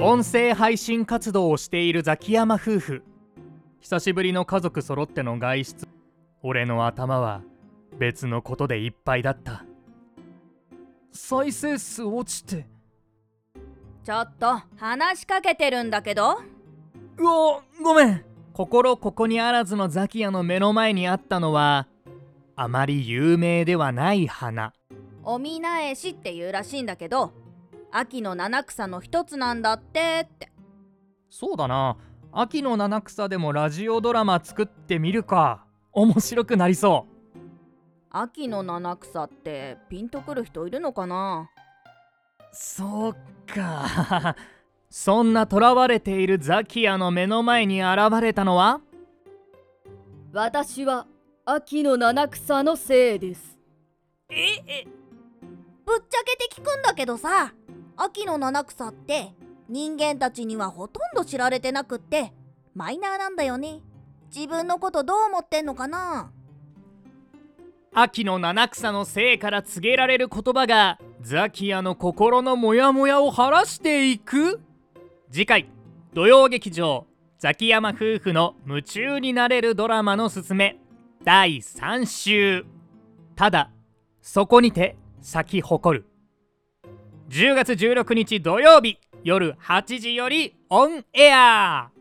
音声配信活動をしているザキヤマ夫婦。久しぶりの家族揃っての外出。俺の頭は別のことでいっぱいだった。再生数落ちて。ちょっと話しかけてるんだけど。うわごめん。心ここにあらずのザキヤの目の前にあったのはあまり有名ではない花。おみなえしっていうらしいんだけど秋の七草の一つなんだってって。そうだな。秋の七草でもラジオドラマ作ってみるか。面白くなりそう。秋の七草ってピンとくる人いるのかな？そうか。そんな囚われているザキヤの目の前に現れたのは？私は秋の七草のせいです。ええぶっちゃけて聞くんだけどさ秋の七草って人間たちにはほとんど知られてなくってマイナーなんだよね。自分のことどう思ってんのかな？秋の七草のせいから告げられる言葉がザキヤの心のモヤモヤを晴らしていく？次回土曜劇場ザキヤマ夫婦の夢中になれるドラマのすすめ第3週。ただそこにて咲き誇る。10月16日土曜日夜8時よりオンエア。